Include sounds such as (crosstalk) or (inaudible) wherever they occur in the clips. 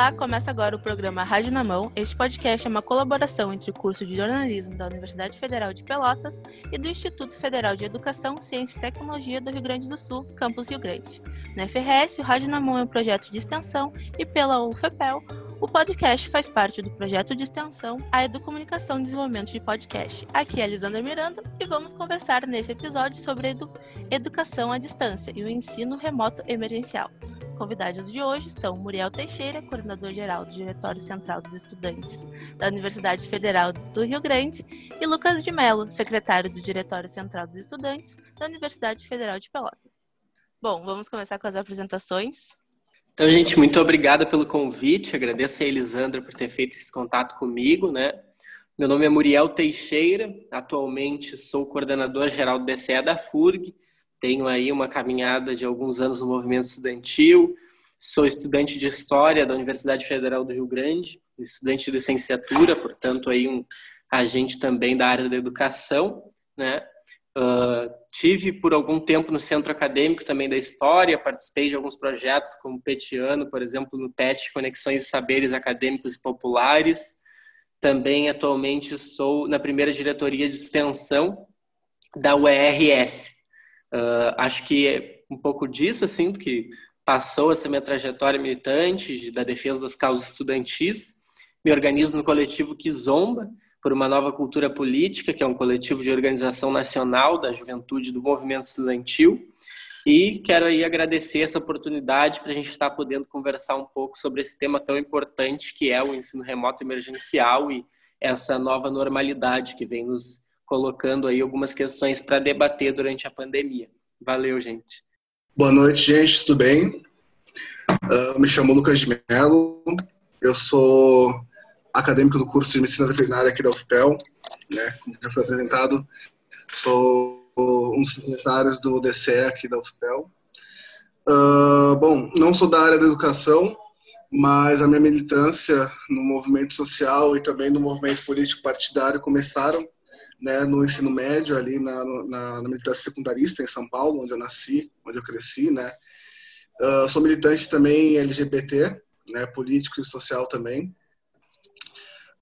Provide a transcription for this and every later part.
Olá, começa agora o programa Rádio na Mão. Este podcast é uma colaboração entre o curso de jornalismo da Universidade Federal de Pelotas e do Instituto Federal de Educação, Ciência e Tecnologia do Rio Grande do Sul, Campus Rio Grande. Na FRS, o Rádio na Mão é um projeto de extensão e pela UFPEL, o podcast faz parte do projeto de extensão A Educomunicação e Desenvolvimento de Podcast. Aqui é a Lisandra Miranda e vamos conversar nesse episódio sobre edu educação à distância e o ensino remoto emergencial. Os convidados de hoje são Muriel Teixeira, coordenador-geral do Diretório Central dos Estudantes da Universidade Federal do Rio Grande, e Lucas de Mello, secretário do Diretório Central dos Estudantes da Universidade Federal de Pelotas. Bom, vamos começar com as apresentações. Então, gente, muito obrigada pelo convite. Agradeço a Elisandra por ter feito esse contato comigo, né? Meu nome é Muriel Teixeira, atualmente sou coordenador geral do DCE da FURG, tenho aí uma caminhada de alguns anos no movimento estudantil. Sou estudante de História da Universidade Federal do Rio Grande, estudante de licenciatura, portanto aí um agente também da área da educação, né? Uh, tive por algum tempo no centro acadêmico também da história, participei de alguns projetos como Petiano, por exemplo, no PET, Conexões e Saberes Acadêmicos e Populares. Também atualmente sou na primeira diretoria de extensão da UERS, Uh, acho que é um pouco disso, assim, que passou essa minha trajetória militante da defesa das causas estudantis. Me organizo no coletivo Kizomba, por uma nova cultura política, que é um coletivo de organização nacional da juventude do movimento estudantil. E quero aí agradecer essa oportunidade para a gente estar podendo conversar um pouco sobre esse tema tão importante que é o ensino remoto emergencial e essa nova normalidade que vem nos colocando aí algumas questões para debater durante a pandemia. Valeu, gente. Boa noite, gente, tudo bem? Uh, me chamo Lucas de Mello, eu sou acadêmico do curso de Medicina Veterinária aqui da UFPEL, né, como já foi apresentado, sou um dos secretários do DCE aqui da UFPEL. Uh, bom, não sou da área da educação, mas a minha militância no movimento social e também no movimento político partidário começaram né, no ensino médio, ali na, na, na, militância secundarista em São Paulo, onde eu nasci, onde eu cresci, né. Uh, sou militante também LGBT, né, político e social também.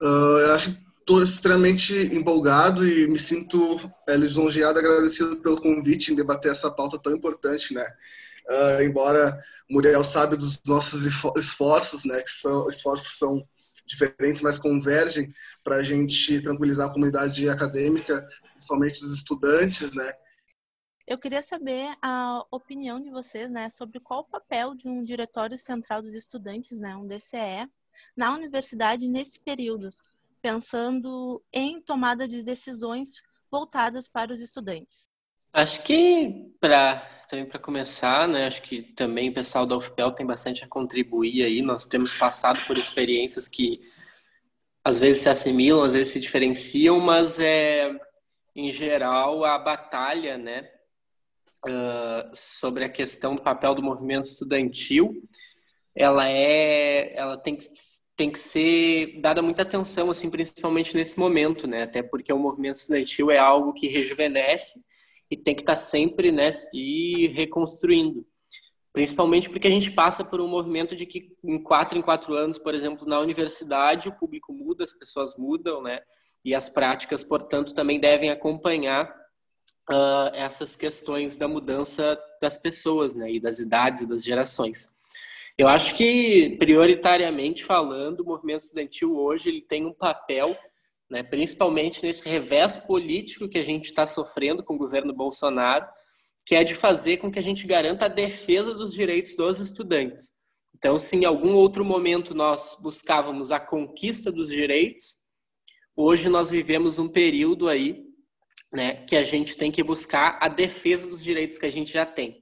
Uh, eu acho estou extremamente empolgado e me sinto é, lisonjeado, agradecido pelo convite em debater essa pauta tão importante, né. Uh, embora Muriel sabe dos nossos esforços, né, que são esforços são diferentes, mas convergem para a gente tranquilizar a comunidade acadêmica, principalmente os estudantes, né? Eu queria saber a opinião de vocês, né, sobre qual o papel de um diretório central dos estudantes, né, um DCE, na universidade nesse período, pensando em tomada de decisões voltadas para os estudantes. Acho que para também para começar, né, acho que também o pessoal da UFPEL tem bastante a contribuir aí. Nós temos passado por experiências que às vezes se assimilam, às vezes se diferenciam, mas é em geral a batalha, né, uh, sobre a questão do papel do movimento estudantil, ela é, ela tem que tem que ser dada muita atenção, assim, principalmente nesse momento, né? Até porque o movimento estudantil é algo que rejuvenesce e tem que estar sempre né, se reconstruindo. Principalmente porque a gente passa por um movimento de que em quatro em quatro anos, por exemplo, na universidade, o público muda, as pessoas mudam, né? E as práticas, portanto, também devem acompanhar uh, essas questões da mudança das pessoas, né? E das idades e das gerações. Eu acho que, prioritariamente falando, o movimento estudantil hoje ele tem um papel né, principalmente nesse revés político que a gente está sofrendo com o governo Bolsonaro, que é de fazer com que a gente garanta a defesa dos direitos dos estudantes. Então, se em algum outro momento nós buscávamos a conquista dos direitos, hoje nós vivemos um período aí né, que a gente tem que buscar a defesa dos direitos que a gente já tem.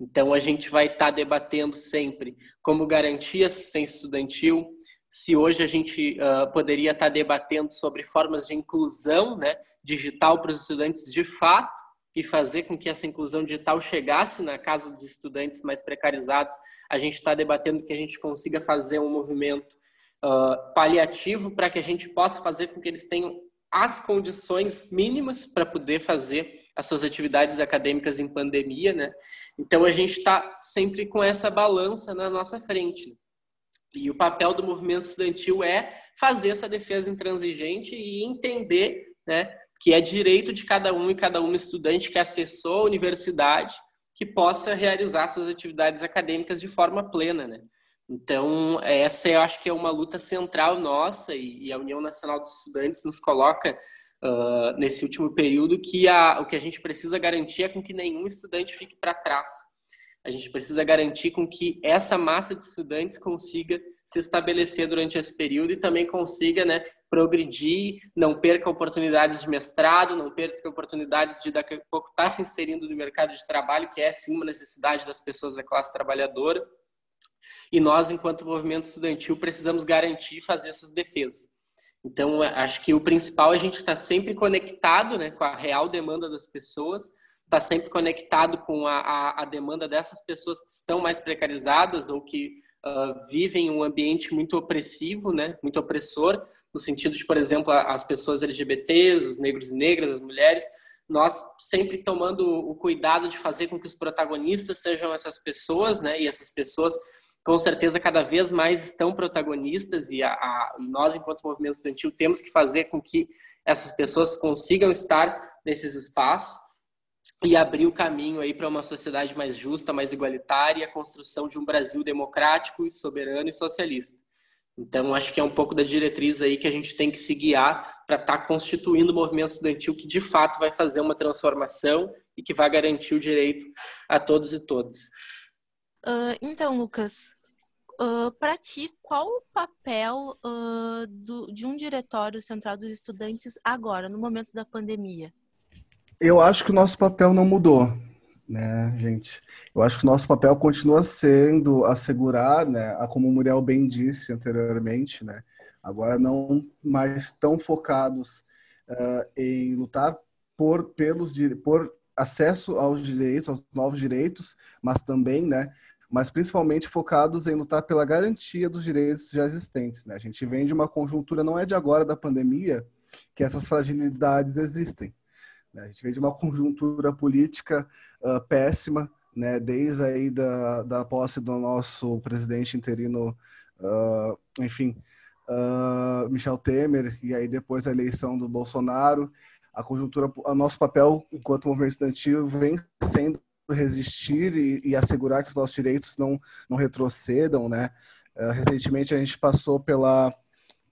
Então, a gente vai estar tá debatendo sempre como garantir assistência estudantil, se hoje a gente uh, poderia estar debatendo sobre formas de inclusão né, digital para os estudantes de fato e fazer com que essa inclusão digital chegasse na casa dos estudantes mais precarizados, a gente está debatendo que a gente consiga fazer um movimento uh, paliativo para que a gente possa fazer com que eles tenham as condições mínimas para poder fazer as suas atividades acadêmicas em pandemia, né? Então a gente está sempre com essa balança na nossa frente. E o papel do movimento estudantil é fazer essa defesa intransigente e entender né, que é direito de cada um e cada uma estudante que acessou a universidade que possa realizar suas atividades acadêmicas de forma plena, né? Então, essa eu acho que é uma luta central nossa e, a União Nacional dos Estudantes nos coloca uh, nesse último período que a, o que a gente precisa garantir é com que nenhum estudante fique para trás. A gente precisa garantir com que essa massa de estudantes consiga se estabelecer durante esse período e também consiga né, progredir, não perca oportunidades de mestrado, não perca oportunidades de daqui a pouco estar se inserindo no mercado de trabalho, que é sim uma necessidade das pessoas da classe trabalhadora. E nós, enquanto movimento estudantil, precisamos garantir e fazer essas defesas. Então, acho que o principal é a gente estar sempre conectado né, com a real demanda das pessoas, estar sempre conectado com a, a, a demanda dessas pessoas que estão mais precarizadas ou que uh, vivem um ambiente muito opressivo, né, muito opressor, no sentido de, por exemplo, as pessoas LGBTs, os negros e negras, as mulheres, nós sempre tomando o cuidado de fazer com que os protagonistas sejam essas pessoas, né? E essas pessoas, com certeza, cada vez mais estão protagonistas e a, a, nós, enquanto movimento estudantil, temos que fazer com que essas pessoas consigam estar nesses espaços e abrir o caminho aí para uma sociedade mais justa, mais igualitária a construção de um Brasil democrático soberano e socialista. Então, acho que é um pouco da diretriz aí que a gente tem que se guiar para estar tá constituindo o movimento estudantil que de fato vai fazer uma transformação e que vai garantir o direito a todos e todas. Uh, então, Lucas, uh, para ti, qual o papel uh, do, de um diretório central dos estudantes agora, no momento da pandemia? Eu acho que o nosso papel não mudou né, gente? Eu acho que o nosso papel continua sendo assegurar, né, como o Muriel bem disse anteriormente, né, agora não mais tão focados uh, em lutar por pelos por acesso aos direitos, aos novos direitos, mas também, né, mas principalmente focados em lutar pela garantia dos direitos já existentes. Né? A gente vem de uma conjuntura, não é de agora da pandemia, que essas fragilidades existem. Né? A gente vem de uma conjuntura política uh, péssima, né? desde aí da, da posse do nosso presidente interino, uh, enfim, uh, Michel Temer, e aí depois a eleição do Bolsonaro. A conjuntura, o nosso papel enquanto movimento estudantil vem sendo resistir e, e, assegurar que os nossos direitos não, não retrocedam, né? recentemente a gente passou pela,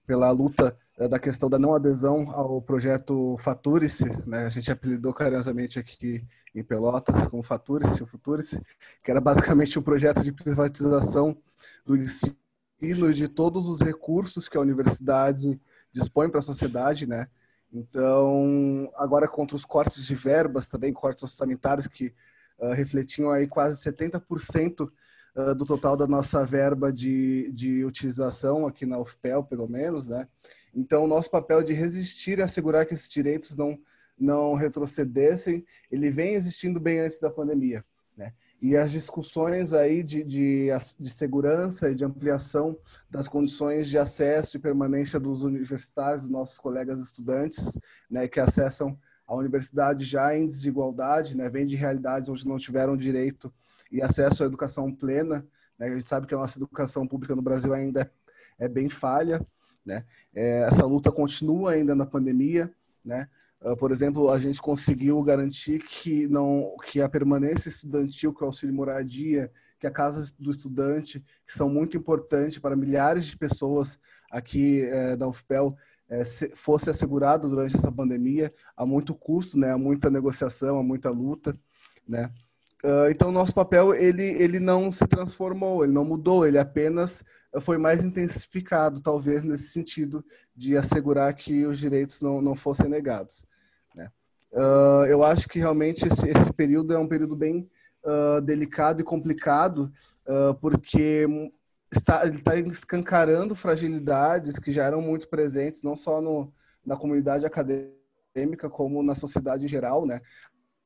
pela luta é, da questão da não adesão ao projeto Faturice, né? A gente apelidou carinhosamente aqui em Pelotas como Faturice, o Futurice, que era basicamente um projeto de privatização do ensino de todos os recursos que a universidade dispõe para a sociedade, né? Então, agora contra os cortes de verbas, também cortes orçamentários que uh, refletiam aí quase 70% uh, do total da nossa verba de, de utilização aqui na UFPEL, pelo menos, né? Então, o nosso papel de resistir e assegurar que esses direitos não, não retrocedessem, ele vem existindo bem antes da pandemia. Né? E as discussões aí de, de, de segurança e de ampliação das condições de acesso e permanência dos universitários, dos nossos colegas estudantes, né, que acessam a universidade já em desigualdade, né, vem de realidades onde não tiveram direito e acesso à educação plena. Né, a gente sabe que a nossa educação pública no Brasil ainda é, é bem falha. Né? É, essa luta continua ainda na pandemia, né? Uh, por exemplo, a gente conseguiu garantir que não que a permanência estudantil, que o auxílio moradia, que a casa do estudante, que são muito importantes para milhares de pessoas aqui é, da UFPEL, é, se, fosse assegurado durante essa pandemia, há muito custo, né? Há muita negociação, há muita luta, né? Uh, então, nosso papel ele, ele não se transformou, ele não mudou, ele apenas foi mais intensificado, talvez, nesse sentido de assegurar que os direitos não, não fossem negados. Né? Uh, eu acho que realmente esse, esse período é um período bem uh, delicado e complicado, porque está, ele está escancarando fragilidades que já eram muito presentes, não só no, na comunidade acadêmica, como na sociedade em geral, né?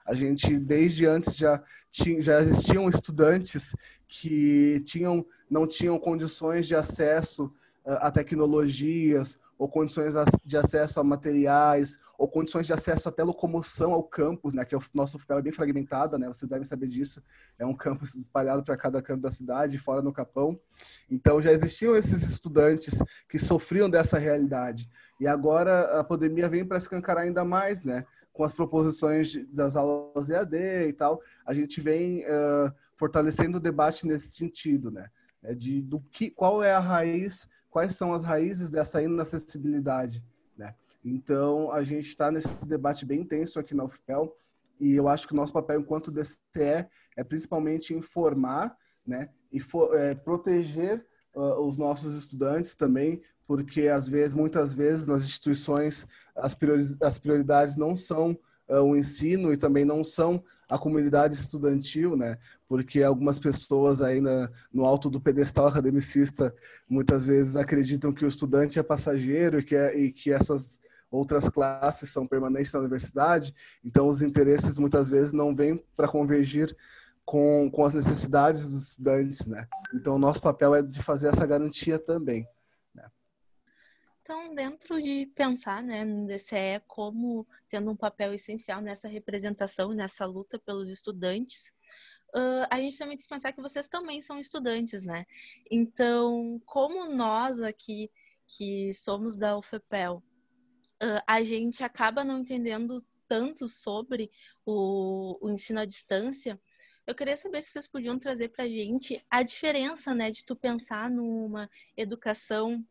A gente, desde antes, já, tinha, já existiam estudantes que tinham, não tinham condições de acesso uh, a tecnologias ou condições de acesso a materiais, ou condições de acesso até locomoção ao campus, né? Que o nosso FPEL é bem fragmentado, né? Vocês devem saber disso. É um campus espalhado para cada canto da cidade, fora no Capão. Então já existiam esses estudantes que sofriam dessa realidade. E agora a pandemia vem para escancarar ainda mais, né? Com as proposições das aulas EAD e tal, a gente vem uh, fortalecendo o debate nesse sentido, né? De do que, qual é a raiz quais são as raízes dessa inacessibilidade, né? Então, a gente está nesse debate bem intenso aqui na UFPEL e eu acho que o nosso papel enquanto DCE é principalmente informar, né? E for, é, proteger uh, os nossos estudantes também, porque às vezes, muitas vezes, nas instituições, as, as prioridades não são o ensino e também não são a comunidade estudantil, né? Porque algumas pessoas aí na, no alto do pedestal academicista muitas vezes acreditam que o estudante é passageiro e que, é, e que essas outras classes são permanentes na universidade. Então, os interesses muitas vezes não vêm para convergir com, com as necessidades dos estudantes, né? Então, nosso papel é de fazer essa garantia também. Então, dentro de pensar né, no DCE como tendo um papel essencial nessa representação, nessa luta pelos estudantes, uh, a gente também tem que pensar que vocês também são estudantes, né? Então, como nós aqui, que somos da UFPEL, uh, a gente acaba não entendendo tanto sobre o, o ensino à distância, eu queria saber se vocês podiam trazer para a gente a diferença, né, de tu pensar numa educação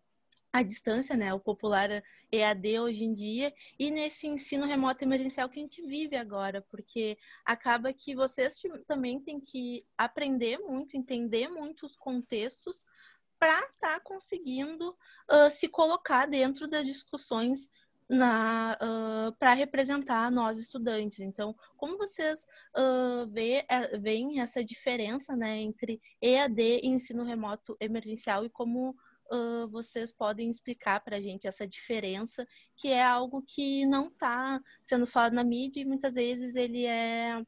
à distância, né, o popular EAD hoje em dia, e nesse ensino remoto emergencial que a gente vive agora, porque acaba que vocês também têm que aprender muito, entender muitos contextos para estar tá conseguindo uh, se colocar dentro das discussões uh, para representar nós estudantes. Então, como vocês uh, vê, é, veem essa diferença né, entre EAD e ensino remoto emergencial e como uh, vocês podem explicar para a gente essa diferença, que é algo que não está sendo falado na mídia e muitas vezes ele é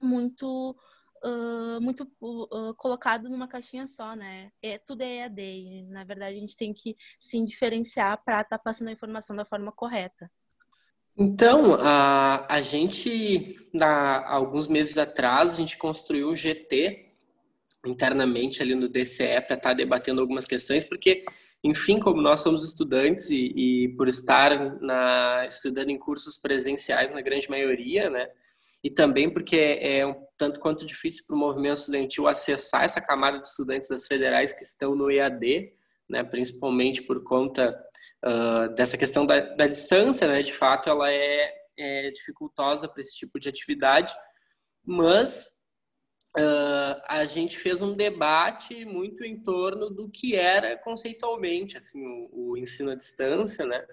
muito Uh, muito uh, colocado numa caixinha só, né? É, tudo é EAD. E, na verdade, a gente tem que sim diferenciar para estar tá passando a informação da forma correta. Então, a, a gente, há alguns meses atrás, a gente construiu o GT, internamente ali no DCE para estar tá debatendo algumas questões, porque, enfim, como nós somos estudantes e, e por estar na, estudando em cursos presenciais na grande maioria, né, e também porque é, é um tanto quanto difícil para o movimento estudantil acessar essa camada de estudantes das federais que estão no EAD, né, principalmente por conta uh, dessa questão da, da, distância, né, de fato ela é, é dificultosa para esse tipo de atividade, mas uh, a gente fez um debate muito em torno do que era conceitualmente assim o, o, ensino à distância, né?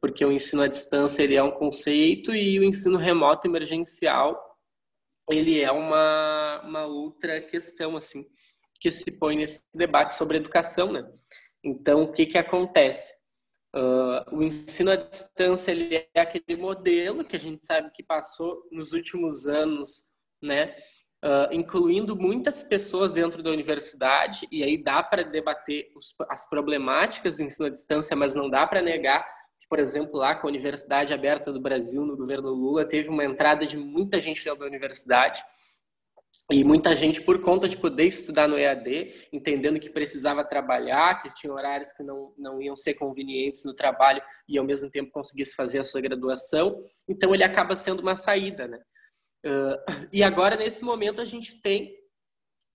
Porque o ensino à distância ele é um conceito e o ensino remoto emergencial ele é uma, uma outra questão assim que se põe nesse debate sobre educação, né? Então o que que acontece? Uh, o ensino à distância ele é aquele modelo que a gente sabe que passou nos últimos anos, né? Uh, incluindo muitas pessoas dentro da universidade, e aí dá para debater os, as problemáticas do ensino à distância, mas não dá para negar que, por exemplo, lá com a Universidade Aberta do Brasil, no governo Lula, teve uma entrada de muita gente dentro da universidade, e muita gente, por conta de poder estudar no EAD, entendendo que precisava trabalhar, que tinha horários que não, não iam ser convenientes no trabalho e, ao mesmo tempo, conseguisse fazer a sua graduação. Então, ele acaba sendo uma saída, né? Uh, e agora, nesse momento, a gente tem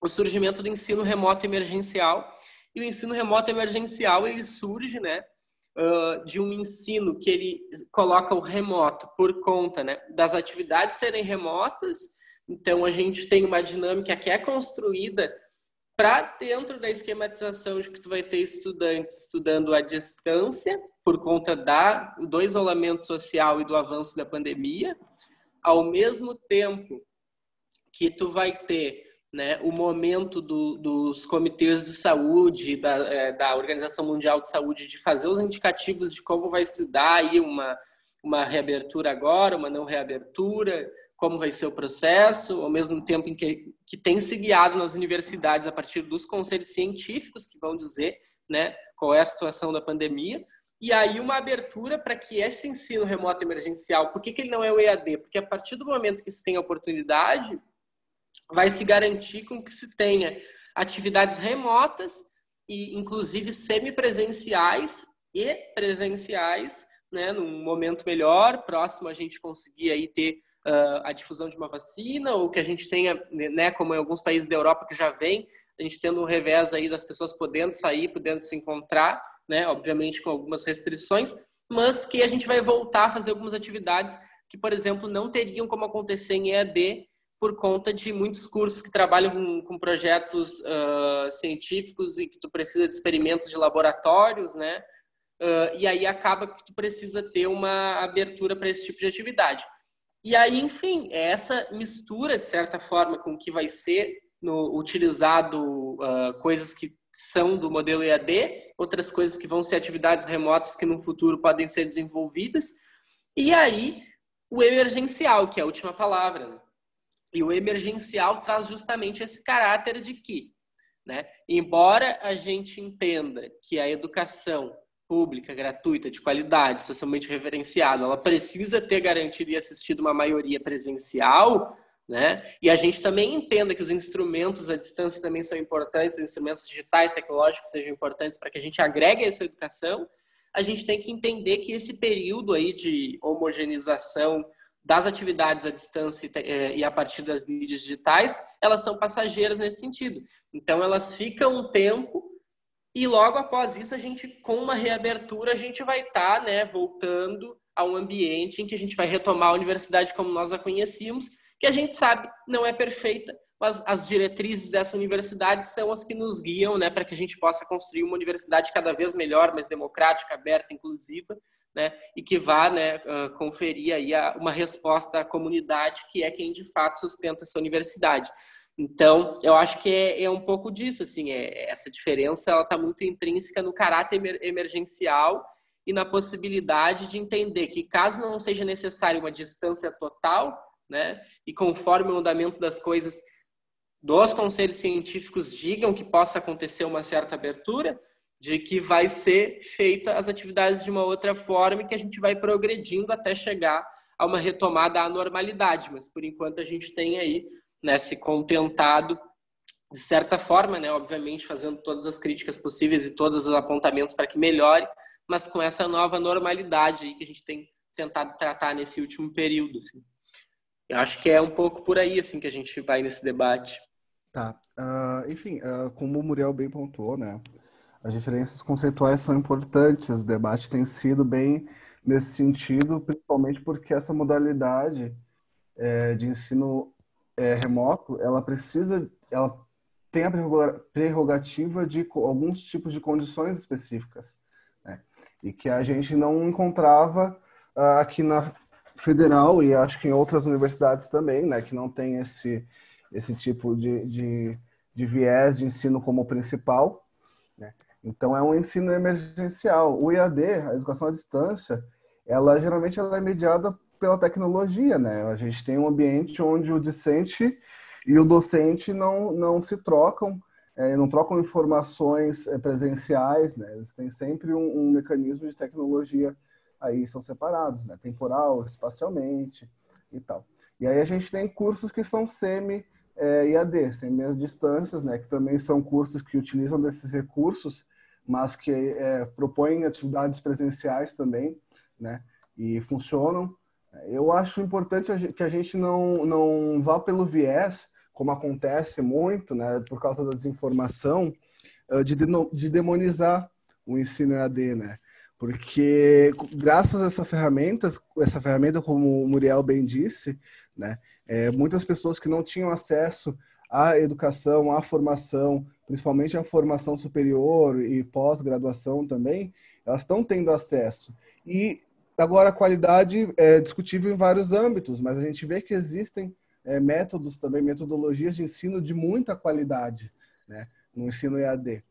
o surgimento do ensino remoto emergencial. E o ensino remoto emergencial, ele surge, né, uh, de um ensino que ele coloca o remoto por conta, né, das atividades serem remotas. Então, a gente tem uma dinâmica que é construída para dentro da esquematização de que tu vai ter estudantes estudando à distância por conta da, do isolamento social e do avanço da pandemia, ao mesmo tempo que tu vai ter né, o momento do, dos comitês de saúde, da, é, da Organização Mundial de Saúde, de fazer os indicativos de como vai se dar aí uma, uma reabertura agora, uma não reabertura, como vai ser o processo, ao mesmo tempo em que, que tem se guiado nas universidades a partir dos conselhos científicos que vão dizer né, qual é a situação da pandemia. E aí uma abertura para que esse ensino remoto emergencial, por que, que ele não é o EAD? Porque a partir do momento que se tem a oportunidade, vai se garantir com que se tenha atividades remotas e inclusive semipresenciais e presenciais, né, num momento melhor, próximo a gente conseguir aí ter uh, a difusão de uma vacina ou que a gente tenha, né, como em alguns países da Europa que já vem, a gente tendo um revés aí das pessoas podendo sair, podendo se encontrar, né, obviamente com algumas restrições, mas que a gente vai voltar a fazer algumas atividades que, por exemplo, não teriam como acontecer em EAD por conta de muitos cursos que trabalham com, com projetos uh, científicos e que tu precisa de experimentos de laboratórios, né? Uh, e aí acaba que tu precisa ter uma abertura para esse tipo de atividade. E aí, enfim, é essa mistura, de certa forma, com que vai ser no, utilizado uh, coisas que são do modelo EAD, outras coisas que vão ser atividades remotas que no futuro podem ser desenvolvidas, e aí o emergencial, que é a última palavra. Né? E o emergencial traz justamente esse caráter de que, né, embora a gente entenda que a educação pública, gratuita, de qualidade, socialmente referenciada, ela precisa ter garantido e assistido uma maioria presencial, né? E a gente também entenda que os instrumentos à distância também são importantes, os instrumentos digitais, tecnológicos sejam importantes para que a gente agregue essa educação. A gente tem que entender que esse período aí de homogeneização das atividades à distância eh, e a partir das mídias digitais, elas são passageiras nesse sentido. Então, elas ficam um tempo e logo após isso, a gente, com uma reabertura, a gente vai estar tá, né, voltando a um ambiente em que a gente vai retomar a universidade como nós a conhecíamos, que a gente sabe não é perfeita, mas as diretrizes dessa universidade são as que nos guiam né, para que a gente possa construir uma universidade cada vez melhor, mais democrática, aberta, inclusiva, né, e que vá né, conferir aí uma resposta à comunidade, que é quem de fato sustenta essa universidade. Então, eu acho que é, é um pouco disso, assim, é, essa diferença está muito intrínseca no caráter emergencial e na possibilidade de entender que caso não seja necessário uma distância total, né, e conforme o andamento das coisas dos conselhos científicos digam que possa acontecer uma certa abertura, de que vai ser feita as atividades de uma outra forma e que a gente vai progredindo até chegar a uma retomada à normalidade. Mas por enquanto a gente tem aí né, se contentado de certa forma, né, obviamente fazendo todas as críticas possíveis e todos os apontamentos para que melhore, mas com essa nova normalidade aí que a gente tem tentado tratar nesse último período. Assim. Eu acho que é um pouco por aí assim que a gente vai nesse debate. Tá. Uh, enfim, uh, como o Muriel bem pontuou, né? As diferenças conceituais são importantes, o debate tem sido bem nesse sentido, principalmente porque essa modalidade é, de ensino é, remoto, ela precisa, ela tem a prerrogativa de alguns tipos de condições específicas, né? e que a gente não encontrava uh, aqui na federal e acho que em outras universidades também, né, que não tem esse esse tipo de, de, de viés de ensino como principal. Né? Então, é um ensino emergencial. O IAD, a educação à distância, ela geralmente ela é mediada pela tecnologia, né? A gente tem um ambiente onde o discente e o docente não, não se trocam, é, não trocam informações é, presenciais, né? Eles têm sempre um, um, mecanismo de tecnologia aí, são separados, né? Temporal, espacialmente e tal. E aí a gente tem cursos que são semi é, IAD, semi distâncias, né? Que também são cursos que utilizam desses recursos mas que é, propõem atividades presenciais também, né? E funcionam. Eu acho importante que a gente não, não vá pelo viés, como acontece muito, né? Por causa da desinformação, de, de demonizar o ensino EAD, né? Porque graças a essa ferramenta, essa ferramenta, como o Muriel bem disse, né? É, muitas pessoas que não tinham acesso à educação, à formação, principalmente a formação superior e pós-graduação também, elas estão tendo acesso. E agora a qualidade é discutível em vários âmbitos, mas a gente vê que existem é, métodos também, metodologias de ensino de muita qualidade, né, no ensino EAD.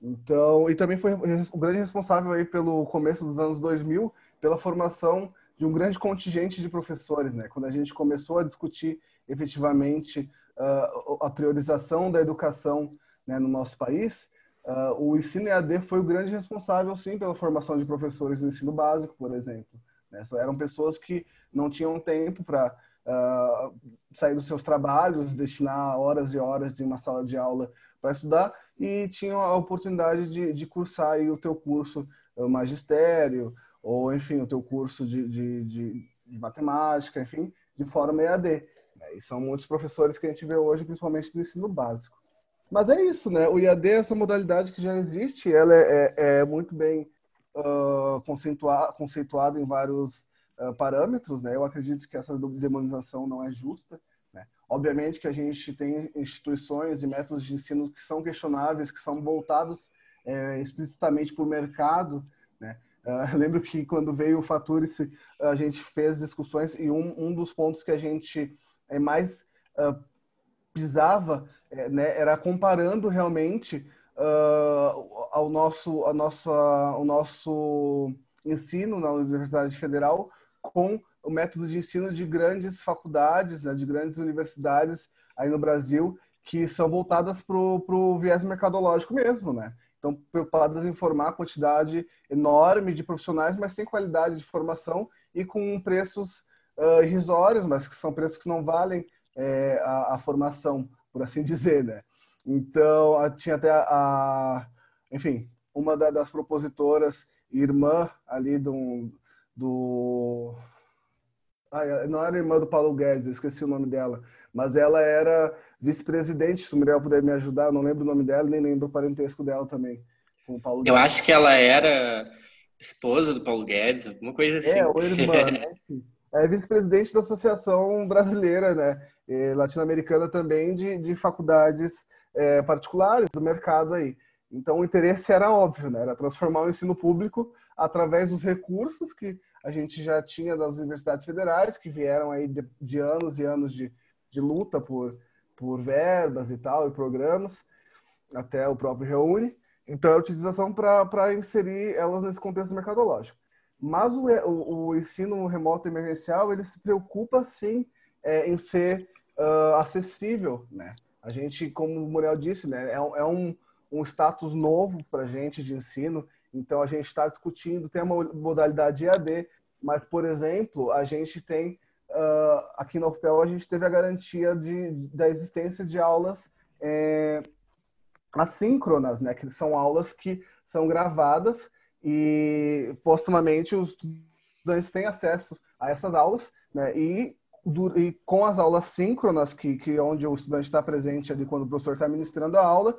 Então, e também foi o grande responsável aí pelo começo dos anos 2000 pela formação de um grande contingente de professores, né? Quando a gente começou a discutir efetivamente uh, a priorização da educação né, no nosso país, uh, o ensino EAD foi o grande responsável, sim, pela formação de professores do ensino básico, por exemplo. Né? Eram pessoas que não tinham tempo para uh, sair dos seus trabalhos, destinar horas e horas em uma sala de aula para estudar e tinham a oportunidade de, de cursar o teu curso o magistério ou, enfim, o teu curso de, de, de, de matemática, enfim, de forma EAD. Né? E são muitos professores que a gente vê hoje, principalmente do ensino básico. Mas é isso, né? O IAD é essa modalidade que já existe, ela é, é, é muito bem uh, conceituada em vários uh, parâmetros, né? Eu acredito que essa demonização não é justa. Obviamente que a gente tem instituições e métodos de ensino que são questionáveis, que são voltados é, explicitamente para o mercado, né? Uh, (laughs) lembro que quando veio o Faturice, a gente fez discussões e um, um dos pontos que a gente é, mais uh, pisava é, né, era comparando realmente uh, ao nosso, a nossa, o nosso ensino na Universidade Federal com o método de ensino de grandes faculdades, né, de grandes universidades aí no Brasil, que são voltadas para o viés mercadológico mesmo, né? Estão preocupadas em formar quantidade enorme de profissionais, mas sem qualidade de formação e com preços uh, irrisórios, mas que são preços que não valem é, a, a, formação, por assim (laughs) dizer, né? Então, tinha até a, a enfim, uma da, das propositoras, irmã ali do, do ah, não era irmã do Paulo Guedes, esqueci o nome dela, mas ela era vice-presidente, se o Muriel puder me ajudar, não lembro o nome dela, nem lembro o parentesco dela também, com o Paulo Eu Guedes. acho que ela era esposa do Paulo Guedes, alguma coisa assim. É, ou irmã, né? (laughs) É vice-presidente da Associação Brasileira, né? Latino-americana também de, de faculdades é, particulares do mercado aí. Então o interesse era óbvio, né? Era transformar o ensino público através dos recursos que a gente já tinha das universidades federais, que vieram aí de, de anos e anos de, de luta por, por verbas e tal, e programas, até o próprio Reúne. Então, a utilização para inserir elas nesse contexto mercadológico. Mas o, o, o, ensino remoto emergencial, ele se preocupa, sim, é, em ser uh, acessível, né? A gente, como o Muriel disse, né, é, é um, um status novo para a gente de ensino, então a gente está discutindo, tem uma modalidade EAD, mas, por exemplo, a gente tem, uh, aqui na UFPEL, a gente teve a garantia de, da existência de aulas é, assíncronas, né? Que são aulas que são gravadas e, postumamente, os estudantes têm acesso a essas aulas, né? E, do, e com as aulas síncronas, que, que onde o estudante está presente ali quando o professor está ministrando a aula,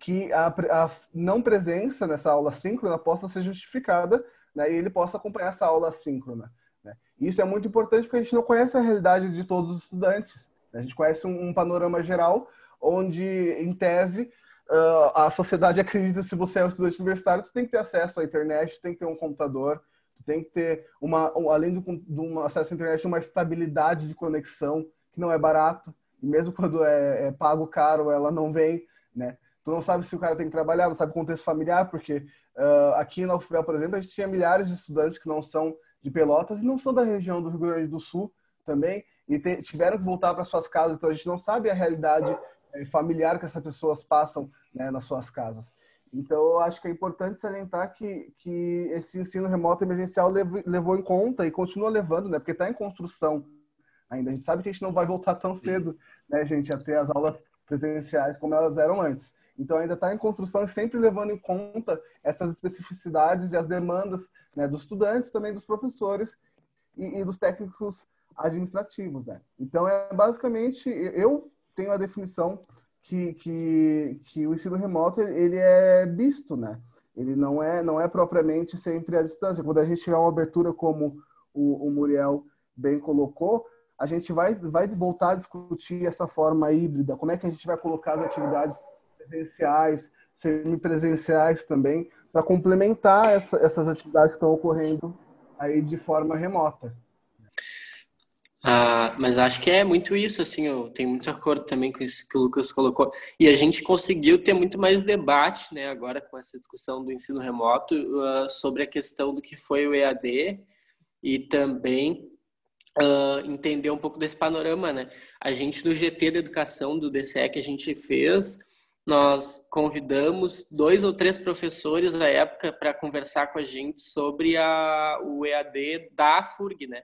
que a, a, não presença nessa aula síncrona possa ser justificada né, e ele possa acompanhar essa aula síncrona. Né? Isso é muito importante porque a gente não conhece a realidade de todos os estudantes. Né? A gente conhece um, um, panorama geral onde, em tese, uh, a sociedade acredita que se você é um estudante universitário, você tem que ter acesso à internet, tem que ter um computador, tem que ter, uma, um, além do, um acesso à internet, uma estabilidade de conexão que não é barato. E mesmo quando é, é pago caro, ela não vem, né? Tu não sabe se o cara tem que trabalhar, não sabe o contexto familiar, porque uh, aqui na UFPEL, por exemplo, a gente tinha milhares de estudantes que não são de Pelotas e não são da região do Rio Grande do Sul também, e te, tiveram que voltar para suas casas, então a gente não sabe a realidade eh, familiar que essas pessoas passam né, nas suas casas. Então, eu acho que é importante salientar que, que esse ensino remoto emergencial levou, levou em conta e continua levando, né, porque está em construção ainda. A gente sabe que a gente não vai voltar tão cedo, né, gente, a ter as aulas presenciais como elas eram antes. Então, ainda está em construção e sempre levando em conta essas especificidades e as demandas né, dos estudantes, também dos professores e, e, dos técnicos administrativos. Né? Então, é basicamente, eu tenho a definição que, que, que o ensino remoto ele é visto, né? Ele não é, não é propriamente sempre à distância. Quando a gente tiver uma abertura como o, o Muriel bem colocou, a gente vai, vai voltar a discutir essa forma híbrida, como é que a gente vai colocar as atividades presenciais, semipresenciais também, para complementar essa, essas atividades que estão ocorrendo aí de forma remota. Ah, mas acho que é muito isso, assim, eu tenho muito acordo também com isso que o Lucas colocou. E a gente conseguiu ter muito mais debate, né, agora com essa discussão do ensino remoto, uh, sobre a questão do que foi o EAD e também uh, entender um pouco desse panorama, né. A gente, no GT da Educação do DCE que a gente fez, nós convidamos dois ou três professores da época para conversar com a gente sobre a, o EAD da FURG, né?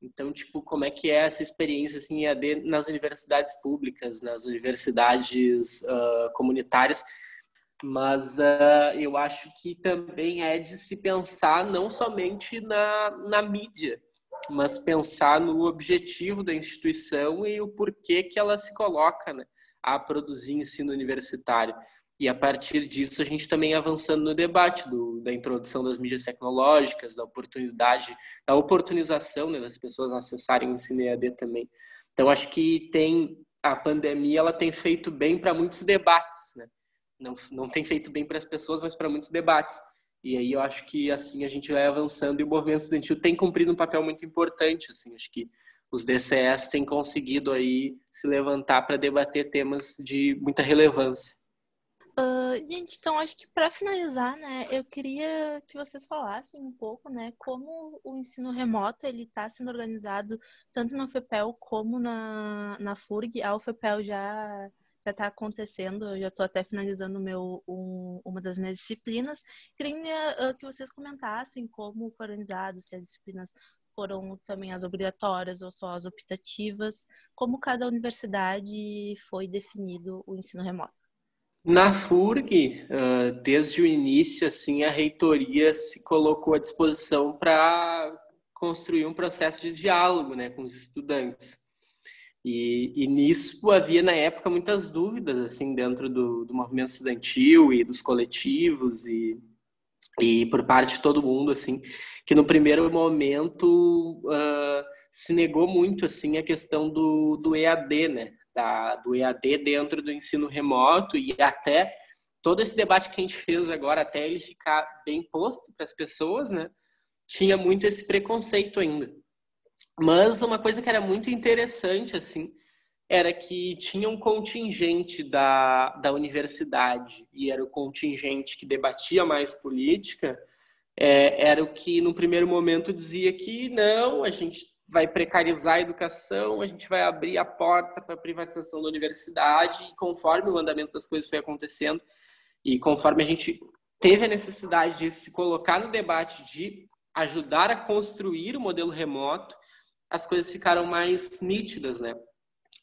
Então, tipo, como é que é essa experiência assim, EAD nas universidades públicas, nas universidades uh, comunitárias? Mas uh, eu acho que também é de se pensar não somente na, na mídia, mas pensar no objetivo da instituição e o porquê que ela se coloca, né? A produzir ensino universitário. E a partir disso, a gente também avançando no debate do, da introdução das mídias tecnológicas, da oportunidade, da oportunização né, das pessoas acessarem o ensino EAD também. Então, acho que tem a pandemia ela tem feito bem para muitos debates, né? Não, não tem feito bem para as pessoas, mas para muitos debates. E aí eu acho que assim a gente vai avançando e o movimento estudantil tem cumprido um papel muito importante, assim, acho que os DCS têm conseguido aí se levantar para debater temas de muita relevância. Uh, gente, então acho que para finalizar, né, eu queria que vocês falassem um pouco, né, como o ensino remoto ele está sendo organizado tanto na FEPEL como na, na FURG. A UFEPEL já já está acontecendo, eu já estou até finalizando meu, um, uma das minhas disciplinas. Queria uh, que vocês comentassem como foi organizado, se as disciplinas foram também as obrigatórias ou só as optativas? Como cada universidade foi definido o ensino remoto? Na FURG, desde o início, assim, a reitoria se colocou à disposição para construir um processo de diálogo né, com os estudantes. E, e, nisso havia, na época, muitas dúvidas assim dentro do, do movimento estudantil e dos coletivos e, e por parte de todo mundo, assim, que no primeiro momento uh, se negou muito assim a questão do, do EAD, né? Da, do EAD dentro do ensino remoto e até todo esse debate que a gente fez agora, até ele ficar bem posto para as pessoas, né? Tinha muito esse preconceito ainda. Mas uma coisa que era muito interessante, assim, era que tinha um contingente da, da universidade, e era o contingente que debatia mais política, é, era o que no primeiro momento dizia que não, a gente vai precarizar a educação, a gente vai abrir a porta para a privatização da universidade, e conforme o andamento das coisas foi acontecendo, e conforme a gente teve a necessidade de se colocar no debate de ajudar a construir o modelo remoto, as coisas ficaram mais nítidas, né?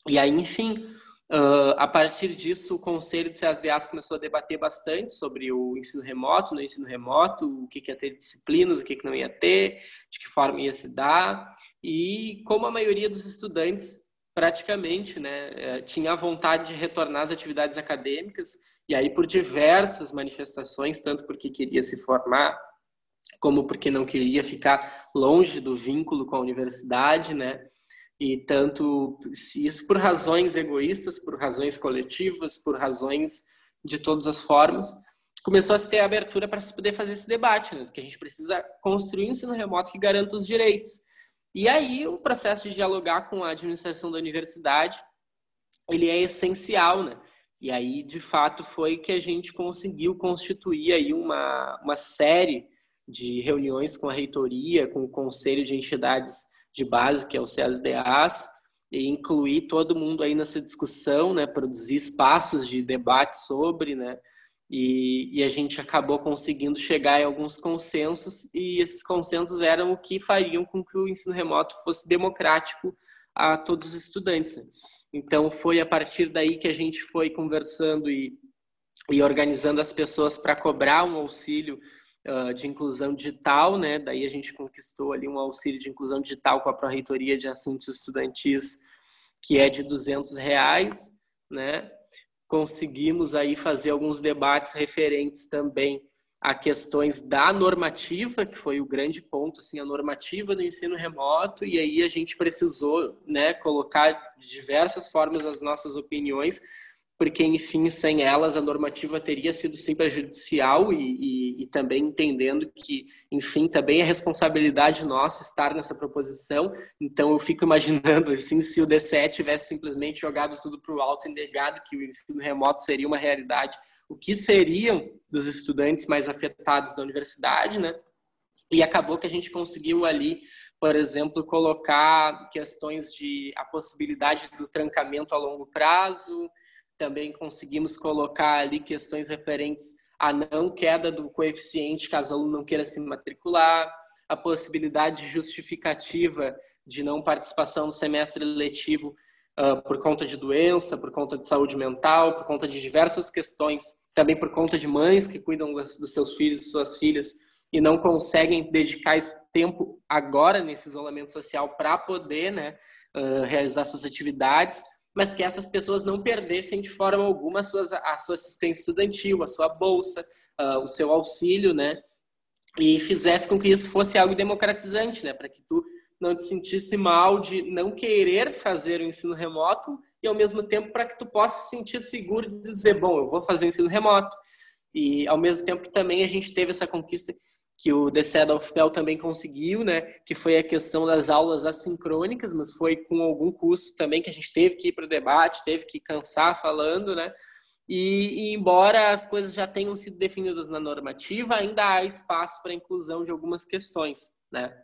E aí, enfim, Uh, a partir disso, o Conselho de CESDAs começou a debater bastante sobre o ensino remoto, no ensino remoto, o que, que ia ter disciplinas, o que, que não ia ter, de que forma ia se dar. E como a maioria dos estudantes praticamente né, eh, tinha vontade de retornar às atividades acadêmicas, e aí por diversas manifestações, tanto porque queria se formar, como porque não queria ficar longe do vínculo com a universidade, né? E tanto isso por razões egoístas, por razões coletivas, por razões de todas as formas, começou a se ter abertura para se poder fazer esse debate, né? que a gente precisa construir um ensino remoto que garanta os direitos. E aí o processo de dialogar com a administração da universidade, ele é essencial, né? E aí, de fato, foi que a gente conseguiu constituir aí uma, uma série de reuniões com a reitoria, com o conselho de entidades de base, que é o CESDAs, e incluir todo mundo aí nessa discussão, né, produzir espaços de debate sobre, né, e, e, a gente acabou conseguindo chegar em alguns consensos, e esses consensos eram o que fariam com que o ensino remoto fosse democrático a todos os estudantes. Então, foi a partir daí que a gente foi conversando e, e organizando as pessoas para cobrar um auxílio uh, de inclusão digital, né? Daí a gente conquistou ali um auxílio de inclusão digital com a Pró-Reitoria de Assuntos Estudantis, que é de 200 reais, né? Conseguimos aí fazer alguns debates referentes também a questões da normativa, que foi o grande ponto, assim, a normativa do ensino remoto, e aí a gente precisou, né, colocar de diversas formas as nossas opiniões porque, enfim, sem elas a normativa teria sido sim prejudicial e, e, e, também entendendo que, enfim, também é responsabilidade nossa estar nessa proposição. Então, eu fico imaginando, (laughs) assim, se o DCE tivesse simplesmente jogado tudo para o alto e negado que o ensino remoto seria uma realidade, o que seriam dos estudantes mais afetados da universidade, né? E acabou que a gente conseguiu ali, por exemplo, colocar questões de a possibilidade do trancamento a longo prazo, também conseguimos colocar ali questões referentes à não queda do coeficiente caso o aluno não queira se matricular, a possibilidade justificativa de não participação no semestre letivo uh, por conta de doença, por conta de saúde mental, por conta de diversas questões, também por conta de mães que cuidam dos seus filhos e suas filhas e não conseguem dedicar esse tempo agora nesse isolamento social para poder né, uh, realizar suas atividades, mas que essas pessoas não perdessem de forma alguma a, suas, a sua assistência estudantil, a sua bolsa, uh, o seu auxílio, né? E fizesse com que isso fosse algo democratizante, né? Para que tu não te sentisse mal de não querer fazer o ensino remoto e ao mesmo tempo para que tu possa se sentir seguro de dizer, bom, eu vou fazer o ensino remoto. E ao mesmo tempo também a gente teve essa conquista que o DCE da UFPEL também conseguiu, né, que foi a questão das aulas assincrônicas, mas foi com algum custo também que a gente teve que ir para o debate, teve que cansar falando, né, e, e, embora as coisas já tenham sido definidas na normativa, ainda há espaço para inclusão de algumas questões, né.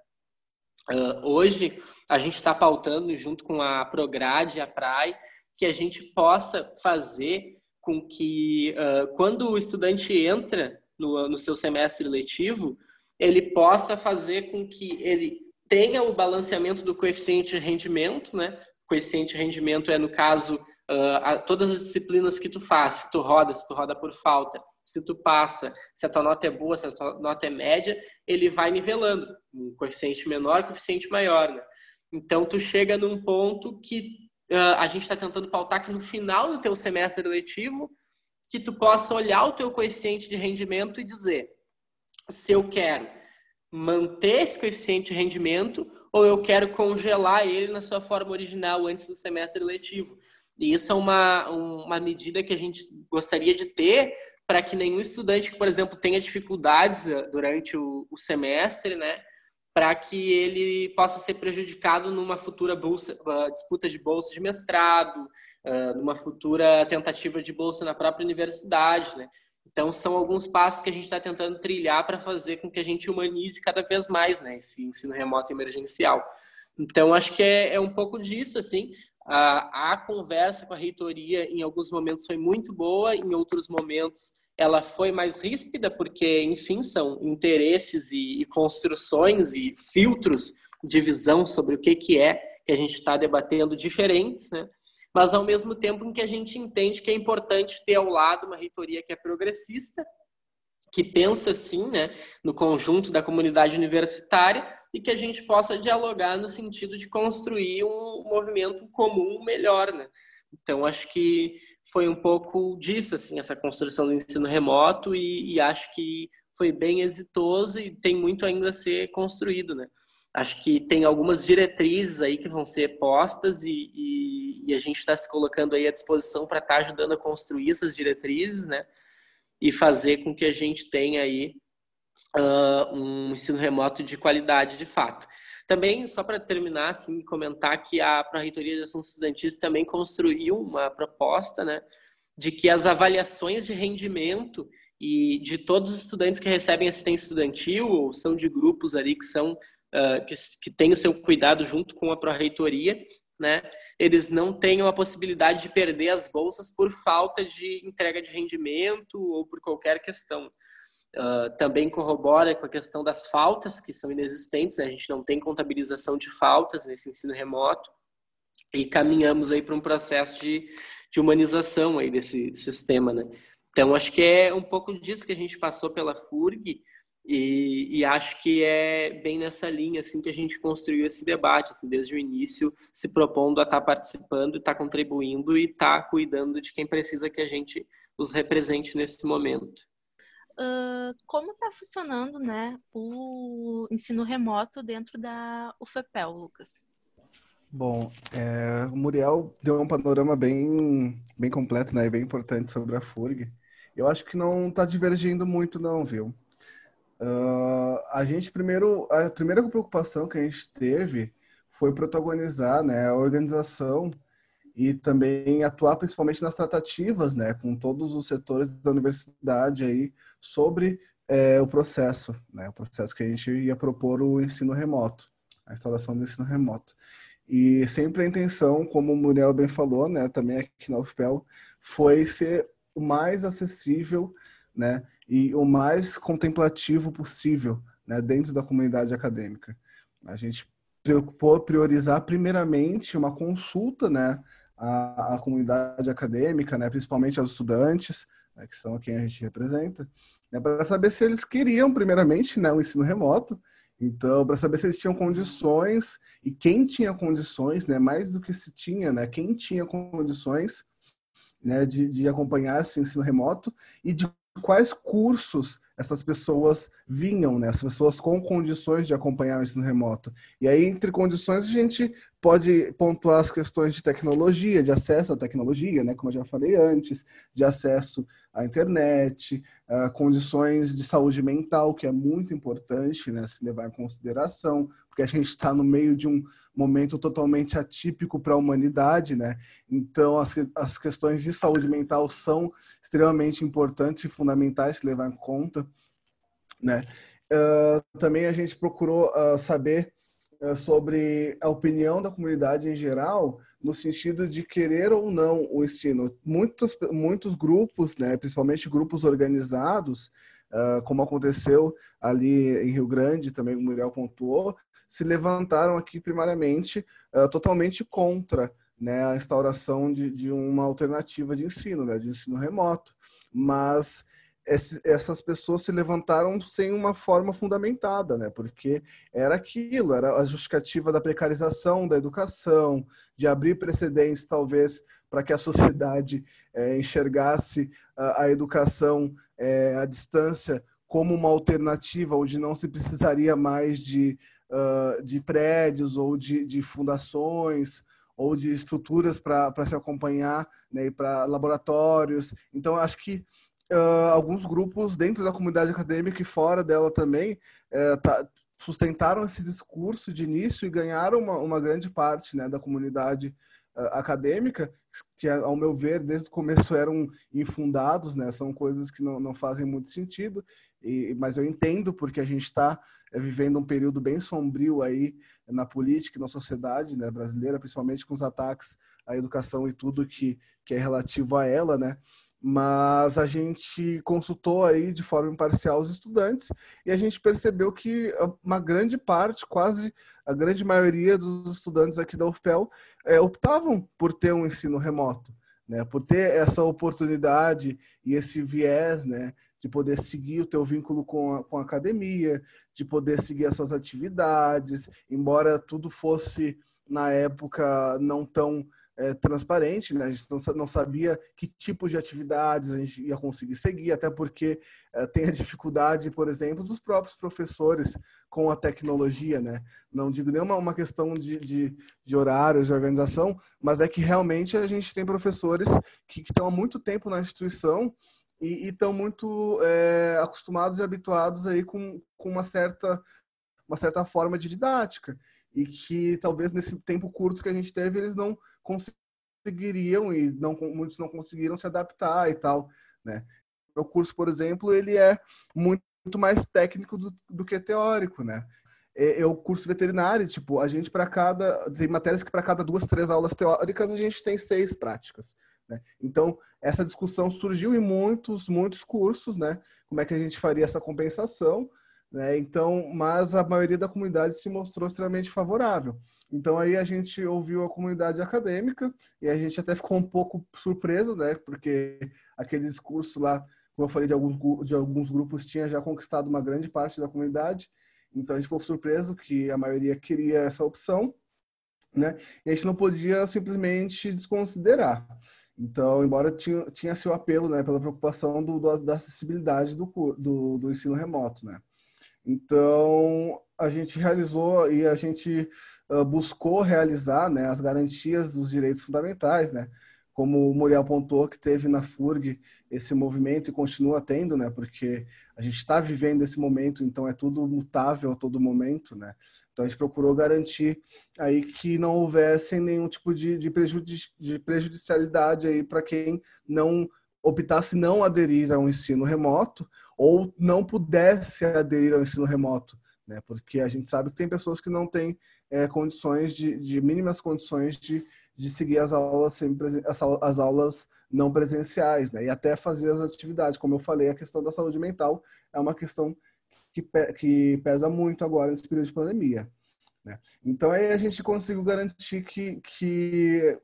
Uh, hoje a gente está pautando junto com a Prograde e a PRAI que a gente possa fazer com que uh, quando o estudante entra no, no seu semestre letivo, ele possa fazer com que ele tenha o balanceamento do coeficiente de rendimento, né? Coeficiente de rendimento é, no caso, uh, todas as disciplinas que tu faz, se tu roda, se tu roda por falta, se tu passa, se a tua nota é boa, se a tua nota é média, ele vai nivelando, um coeficiente menor, coeficiente maior, né? Então, tu chega num ponto que uh, a gente está tentando pautar que no final do teu semestre letivo, que tu possa olhar o teu coeficiente de rendimento e dizer se eu quero manter esse coeficiente de rendimento ou eu quero congelar ele na sua forma original antes do semestre letivo. E isso é uma, uma medida que a gente gostaria de ter para que nenhum estudante que, por exemplo, tenha dificuldades eh, durante o, o semestre, né, para que ele possa ser prejudicado numa futura bolsa, uh, disputa de bolsa de mestrado, numa futura tentativa de bolsa na própria universidade, né? Então são alguns passos que a gente está tentando trilhar para fazer com que a gente humanize cada vez mais, né, esse ensino remoto emergencial. Então acho que é, é um pouco disso, assim. A, a conversa com a reitoria em alguns momentos foi muito boa, em outros momentos ela foi mais ríspida, porque, enfim, são interesses e, e construções e filtros de visão sobre o que, que é que a gente está debatendo diferentes, né? Mas ao mesmo tempo em que a gente entende que é importante ter ao lado uma reitoria que é progressista, que pensa assim, né, no conjunto da comunidade universitária e que a gente possa dialogar no sentido de construir um movimento comum melhor, né? Então acho que foi um pouco disso, assim, essa construção do ensino remoto e, e, acho que foi bem exitoso e tem muito ainda a ser construído, né? Acho que tem algumas diretrizes aí que vão ser postas e, e, e a gente está se colocando aí à disposição para estar tá ajudando a construir essas diretrizes, né? E fazer com que a gente tenha aí uh, um ensino remoto de qualidade de fato. Também, só para terminar, assim, comentar que a Pró-Reitoria de Assuntos Estudantis também construiu uma proposta, né, de que as avaliações de rendimento e de todos os estudantes que recebem assistência estudantil ou são de grupos ali que são que, que têm o seu cuidado junto com a Pró-Reitoria, né, eles não tenham a possibilidade de perder as bolsas por falta de entrega de rendimento ou por qualquer questão. Uh, também corrobora com a questão das faltas, que são inexistentes, né? a gente não tem contabilização de faltas nesse ensino remoto, e caminhamos aí para um processo de, de humanização aí desse sistema, né? Então, acho que é um pouco disso que a gente passou pela FURG, e, e, acho que é bem nessa linha assim que a gente construiu esse debate, assim, desde o início, se propondo a estar tá participando, estar tá contribuindo e estar tá cuidando de quem precisa que a gente os represente nesse momento como está funcionando né, o ensino remoto dentro da UFPEL, Lucas? Bom, é, o Muriel deu um panorama bem, bem completo né, e bem importante sobre a FURG. Eu acho que não está divergindo muito não, viu? Uh, a gente primeiro, a primeira preocupação que a gente teve foi protagonizar né, a organização e também atuar principalmente nas tratativas, né, com todos os setores da universidade aí sobre é, o processo, né, o processo que a gente ia propor o ensino remoto, a instalação do ensino remoto. E sempre a intenção, como o Muriel bem falou, né, também aqui na UFPEL, foi ser o mais acessível, né, e o mais contemplativo possível, né, dentro da comunidade acadêmica. A gente preocupou priorizar primeiramente uma consulta, né, à, à comunidade acadêmica, né, principalmente aos estudantes, né, que são quem a gente representa, né, para saber se eles queriam primeiramente, né, o ensino remoto. Então, para saber se eles tinham condições e quem tinha condições, né, mais do que se tinha, né, quem tinha condições né, de, de acompanhar esse ensino remoto e de quais cursos essas pessoas vinham, né? As pessoas com condições de acompanhar o ensino remoto. E aí, entre condições, a gente pode pontuar as questões de tecnologia, de acesso à tecnologia, né? Como eu já falei antes, de acesso à internet, uh, condições de saúde mental, que é muito importante, né? Se levar em consideração, porque a gente está no meio de um momento totalmente atípico para a humanidade, né? Então, as, as questões de saúde mental são extremamente importantes e fundamentais se levar em conta, né? Uh, também a gente procurou uh, saber uh, sobre a opinião da comunidade em geral, no sentido de querer ou não o ensino. Muitos, muitos grupos, né, principalmente grupos organizados, como aconteceu ali em Rio Grande, também o Muriel pontuou, se levantaram aqui primariamente totalmente contra né, a instauração de, de uma alternativa de ensino, né, de ensino remoto. Mas essas pessoas se levantaram sem uma forma fundamentada, né? Porque era aquilo, era a justificativa da precarização da educação, de abrir precedentes, talvez, para que a sociedade é, enxergasse a, a educação é, à distância como uma alternativa, onde não se precisaria mais de, uh, de prédios ou de, de fundações ou de estruturas para se acompanhar, né, para laboratórios. Então, acho que uh, alguns grupos dentro da comunidade acadêmica e fora dela também uh, tá, sustentaram esse discurso de início e ganharam uma, uma grande parte né, da comunidade uh, acadêmica, que, ao meu ver, desde o começo eram infundados, né, são coisas que não, não fazem muito sentido, e, mas eu entendo porque a gente está é, vivendo um período bem sombrio aí na política e na sociedade né, brasileira, principalmente com os ataques à educação e tudo que, que é relativo a ela, né? Mas a gente consultou aí de forma imparcial os estudantes e a gente percebeu que uma grande parte, quase a grande maioria dos estudantes aqui da UFPEL é, optavam por ter um ensino remoto, né, por ter essa oportunidade e esse viés, né, de poder seguir o teu vínculo com a, com a academia, de poder seguir as suas atividades, embora tudo fosse na época não tão é, transparente, né? a gente não, não, sabia que tipo de atividades a gente ia conseguir seguir, até porque é, tem a dificuldade, por exemplo, dos próprios professores com a tecnologia, né? Não digo nem uma, questão de, de, de horários, de organização, mas é que realmente a gente tem professores que, que estão há muito tempo na instituição e estão muito é, acostumados e habituados aí com, com uma certa uma certa forma de didática e que talvez nesse tempo curto que a gente teve eles não conseguiriam e não muitos não conseguiram se adaptar e tal, né? Curso, por exemplo, ele é muito mais técnico do, do que teórico, né? É, é, o curso veterinário, tipo, a gente para cada tem matérias que para cada duas, três aulas teóricas a gente tem seis práticas. Né? Então, essa discussão surgiu em muitos, muitos cursos, né? Como é que a gente faria essa compensação? Né? Então, mas a maioria da comunidade se mostrou extremamente favorável. Então aí a gente ouviu a comunidade acadêmica e a gente até ficou um pouco surpreso, né? Porque aquele discurso lá, como eu falei, de alguns, de alguns grupos tinha já conquistado uma grande parte da comunidade. Então a gente ficou surpreso que a maioria queria essa opção, né? E a gente não podia simplesmente desconsiderar. Então, embora tinha, tinha seu apelo, né, pela preocupação do, do da acessibilidade do, do, do ensino remoto, né? Então, a gente realizou e a gente uh, buscou realizar né, as garantias dos direitos fundamentais, né? Como o Muriel apontou, que teve na FURG esse movimento e continua tendo, né? Porque a gente está vivendo esse momento, então é tudo mutável a todo momento, né? Então a gente procurou garantir aí que não houvesse nenhum tipo de, de, prejudici de prejudicialidade aí para quem não optasse não aderir ao ensino remoto ou não pudesse aderir ao ensino remoto, né? Porque a gente sabe que tem pessoas que não têm é, condições de, de, mínimas condições de, de seguir as aulas as aulas não presenciais, né? E até fazer as atividades. Como eu falei, a questão da saúde mental é uma questão que, que pesa muito agora nesse período de pandemia. Né? Então aí a gente conseguiu garantir que, que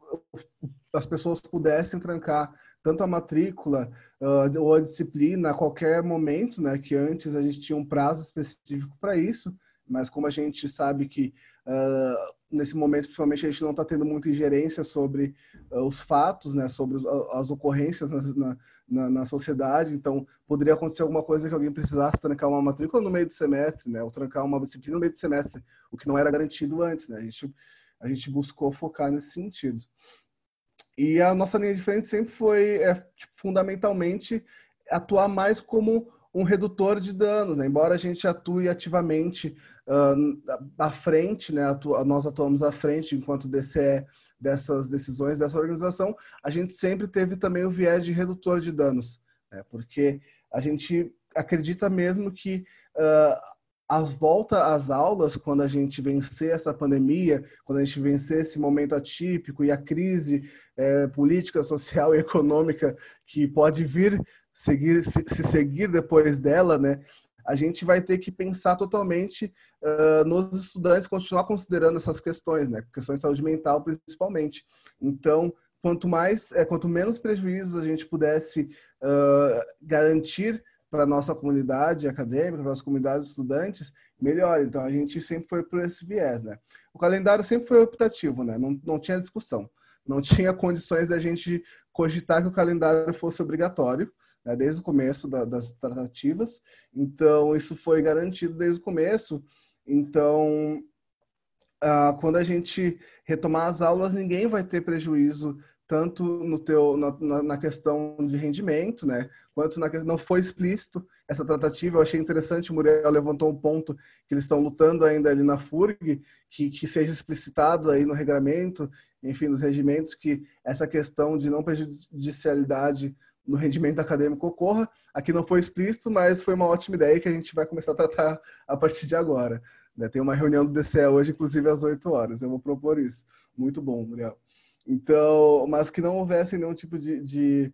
as pessoas pudessem trancar tanto a matrícula uh, ou a disciplina a qualquer momento, né? Que antes a gente tinha um prazo específico para isso, mas como a gente sabe que uh, nesse momento, principalmente, a gente não está tendo muita ingerência sobre uh, os fatos, né, sobre os, as ocorrências na, na, na, sociedade, então poderia acontecer alguma coisa que alguém precisasse trancar uma matrícula no meio do semestre, né, ou trancar uma disciplina no meio do semestre, o que não era garantido antes, né, a gente, a gente buscou focar nesse sentido. E a nossa linha de frente sempre foi, é, tipo, fundamentalmente, atuar mais como um redutor de danos, né? embora a gente atue ativamente uh, à frente, né? Nós atuamos à frente enquanto DCE dessas decisões dessa organização, a gente sempre teve também o viés de redutor de danos, né? porque a gente acredita mesmo que uh, a volta às aulas, quando a gente vencer essa pandemia, quando a gente vencer esse momento atípico e a crise é, política, social e econômica que pode vir seguir, se, se, seguir depois dela, né, a gente vai ter que pensar totalmente uh, nos estudantes, continuar considerando essas questões, né, questões de saúde mental principalmente. Então, quanto mais, é, quanto menos prejuízos a gente pudesse uh, garantir para nossa comunidade acadêmica, para nossa comunidade de estudantes, melhor. Então, a gente sempre foi por esse viés, né? O calendário sempre foi optativo, né? Não, não tinha discussão. Não (laughs) tinha condições de a gente cogitar que o calendário fosse obrigatório né, desde o começo da, das tratativas. Então, isso foi garantido desde o começo. Então, ah, quando a gente retomar as aulas, ninguém vai ter prejuízo tanto no teu na, na, questão de rendimento, né, quanto na não foi explícito essa tratativa. Eu achei interessante, o Muriel levantou um ponto que eles estão lutando ainda ali na FURG, que, que seja explicitado aí no regramento, enfim, nos regimentos, que essa questão de não prejudicialidade no rendimento acadêmico ocorra. Aqui não foi explícito, mas foi uma ótima ideia que a gente vai começar a tratar a partir de agora. Né? Tem uma reunião do DCE hoje, inclusive às 8 horas. Eu vou propor isso. Muito bom, Muriel. Então, mas que não houvesse nenhum tipo de, de,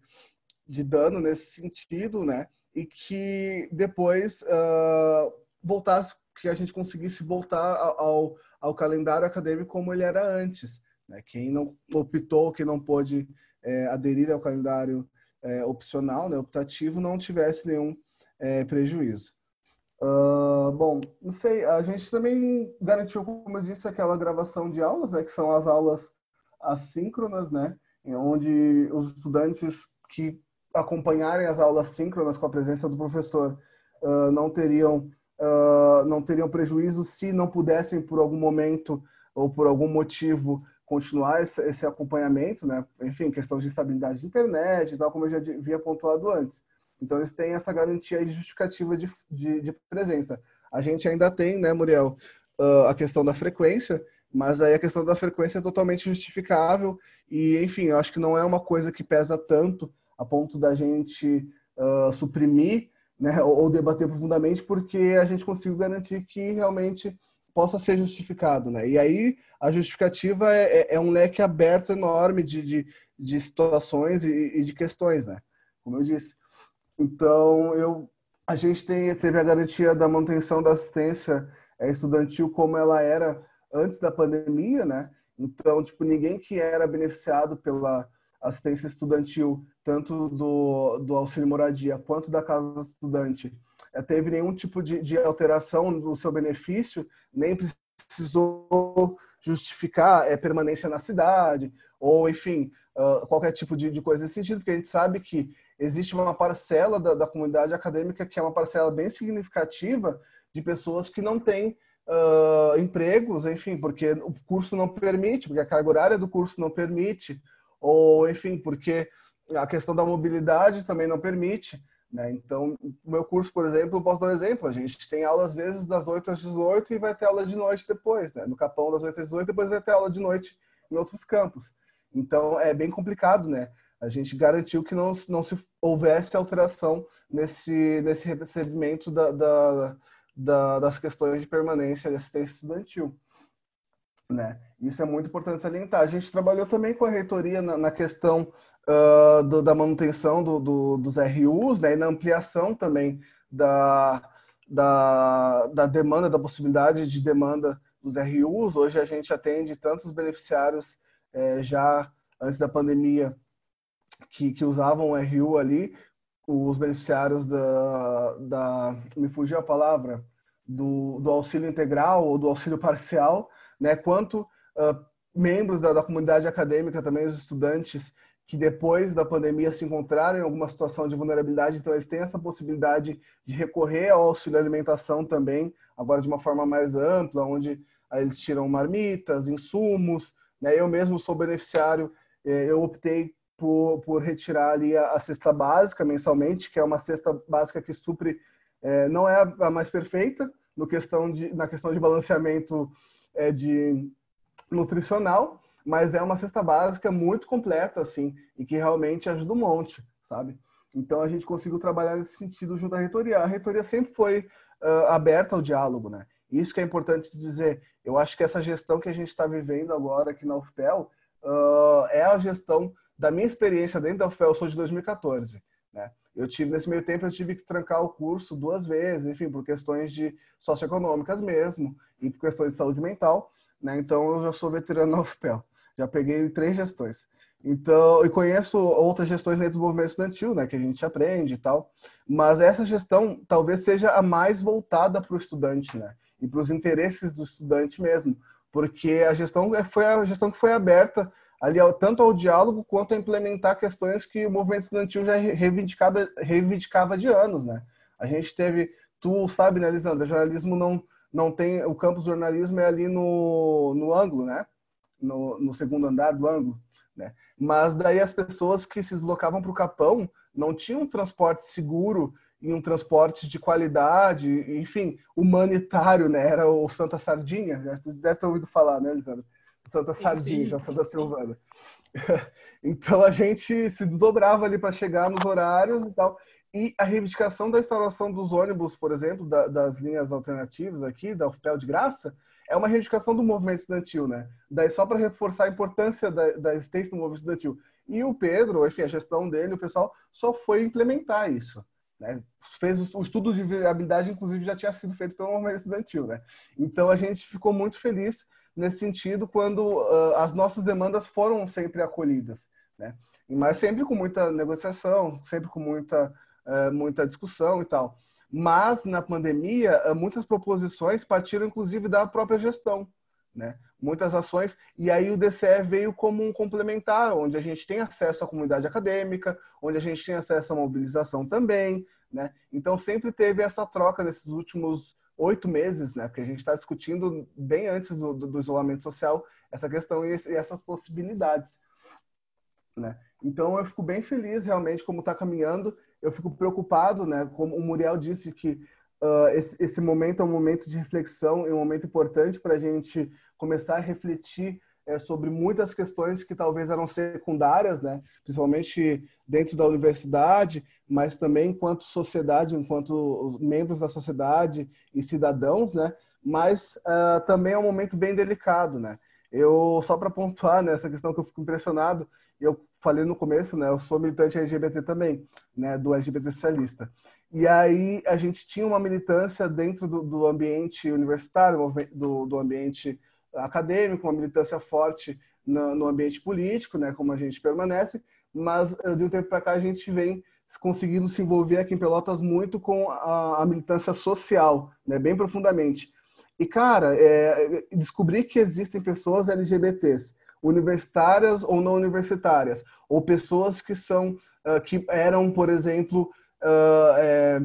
de dano nesse sentido, né? E que depois uh, voltasse, que a gente conseguisse voltar ao, ao calendário acadêmico como ele era antes. Né? Quem não optou, quem não pôde é, aderir ao calendário é, opcional, né, optativo, não tivesse nenhum é, prejuízo. Uh, bom, não sei, a gente também garantiu, como eu disse, aquela gravação de aulas, né, que são as aulas assíncronas, né, onde os estudantes que acompanharem as aulas síncronas com a presença do professor uh, não teriam uh, não teriam prejuízo se não pudessem por algum momento ou por algum motivo continuar esse, esse, acompanhamento, né? Enfim, questão de estabilidade de internet e tal, como eu já havia pontuado antes. Então, eles têm essa garantia de justificativa de, de, de presença. A gente ainda tem, né, Muriel, uh, a questão da frequência, mas aí a questão da frequência é totalmente justificável e, enfim, eu acho que não é uma coisa que pesa tanto a ponto da gente uh, suprimir né, ou, debater profundamente, porque a gente conseguiu garantir que realmente possa ser justificado, né? E aí a justificativa é, é, é um leque aberto enorme de, de, de situações e, e, de questões, né? Como eu disse. Então, eu, a gente tem, teve a garantia da manutenção da assistência é, estudantil como ela era antes da pandemia, né? Então, tipo, ninguém que era beneficiado pela assistência estudantil, tanto do, do auxílio moradia quanto da casa estudante, é, teve nenhum tipo de, de alteração do seu benefício, nem precisou justificar é, permanência na cidade, ou, enfim, uh, qualquer tipo de, de, coisa nesse sentido, porque a gente sabe que existe uma parcela da, da, comunidade acadêmica que é uma parcela bem significativa de pessoas que não têm uh, empregos, enfim, porque o curso não permite, porque a carga horária do curso não permite, ou, enfim, porque a questão da mobilidade também não permite. Né? Então, o meu curso, por exemplo, eu posso dar um exemplo. A gente tem aula às vezes das 8 às 18 e vai ter aula de noite depois. Né? No Capão, das 8 às 18, depois vai ter aula de noite em outros campos. Então, é bem complicado, né? A gente garantiu que não, não se houvesse alteração nesse, nesse recebimento da, da, da, das questões de permanência e assistência estudantil. Né? Isso é muito importante salientar. A gente trabalhou também com a reitoria na, na questão uh, do, da manutenção do, do, dos RUs né? e na ampliação também da, da, da demanda, da possibilidade de demanda dos RUs. Hoje a gente atende tantos beneficiários eh, já antes da pandemia que, que usavam o RU ali, os beneficiários da, da me fugiu a palavra, do, do auxílio integral ou do auxílio parcial, né, quanto uh, membros da, da comunidade acadêmica, também os estudantes que depois da pandemia se encontraram em alguma situação de vulnerabilidade, então eles têm essa possibilidade de recorrer ao auxílio alimentação também, agora de uma forma mais ampla, onde eles tiram marmitas, insumos, né? Eu mesmo sou beneficiário, eh, eu optei por, por retirar ali a, a, cesta básica mensalmente, que é uma cesta básica que supre, é, não é a, mais perfeita no questão de, na questão de balanceamento é, de nutricional, mas é uma cesta básica muito completa, assim, e que realmente ajuda um monte, sabe? Então a gente conseguiu trabalhar nesse sentido junto à reitoria. A reitoria sempre foi uh, aberta ao diálogo, né? Isso que é importante dizer. Eu acho que essa gestão que a gente está vivendo agora aqui na UFPEL uh, é a gestão da minha experiência dentro da UFPEL, eu sou de 2014, né? Eu tive, nesse meio tempo, eu tive que trancar o curso duas vezes, enfim, por questões de socioeconômicas mesmo, e por questões de saúde mental, né? Então, eu já sou veterano na UFPEL. Já peguei três gestões. Então, e conheço outras gestões dentro do movimento estudantil, né, que a gente aprende e tal. Mas essa gestão talvez seja a mais voltada para o estudante, né, e para os interesses do estudante mesmo, porque a gestão foi a gestão que foi aberta ali tanto ao diálogo quanto a implementar questões que o movimento estudantil já reivindicava, reivindicava de anos, né? A gente teve, tu sabe, né, Lisandra, jornalismo não não tem, o campus jornalismo é ali no, no ângulo, né? No, no segundo andar do ângulo, né? Mas daí as pessoas que se deslocavam para o Capão não tinham um transporte seguro e um transporte de qualidade, enfim, humanitário, né? Era o Santa Sardinha, já deve ter ouvido falar, né, Lisandra? Santa Sardinha, sim, Santa Silvana. (laughs) então a gente se dobrava ali para chegar nos horários e tal. E a reivindicação da instalação dos ônibus, por exemplo, da, das linhas alternativas aqui, da UFPEL de graça, é uma reivindicação do movimento estudantil, né? Daí só para reforçar a importância da, da existência do movimento estudantil. E o Pedro, enfim, a gestão dele, o pessoal, só foi implementar isso. Né? Fez o, o estudo de viabilidade, inclusive, já tinha sido feito pelo movimento estudantil, né? Então a gente ficou muito feliz nesse sentido quando uh, as nossas demandas foram sempre acolhidas, né? Mas sempre com muita negociação, sempre com muita uh, muita discussão e tal. Mas na pandemia, uh, muitas proposições partiram inclusive da própria gestão, né? Muitas ações e aí o DCE veio como um complementar, onde a gente tem acesso à comunidade acadêmica, onde a gente tem acesso à mobilização também, né? Então sempre teve essa troca nesses últimos oito meses, né? Porque a gente está discutindo bem antes do, do, do, isolamento social essa questão e, e, essas possibilidades, né? Então eu fico bem feliz realmente como está caminhando. Eu fico preocupado, né? Como o Muriel disse que uh, esse, esse momento é um momento de reflexão, é um momento importante para a gente começar a refletir é, sobre muitas questões que talvez eram secundárias, né? principalmente dentro da universidade, mas também enquanto sociedade, enquanto membros da sociedade e cidadãos, né? mas uh, também é um momento bem delicado. Né? Eu, só para pontuar nessa né, questão que eu fico impressionado, eu falei no começo, né? eu sou militante LGBT também, né? do LGBT socialista. E aí a gente tinha uma militância dentro do, do ambiente universitário, do, do ambiente acadêmico, uma militância forte no, ambiente político, né, como a gente permanece, mas eh, de um tempo para cá a gente vem conseguindo se envolver aqui em Pelotas muito com a, militância social, né, bem profundamente. E, cara, é, descobri que existem pessoas LGBTs, universitárias ou não universitárias, ou pessoas que são, uh, que eram, por exemplo, uh, é,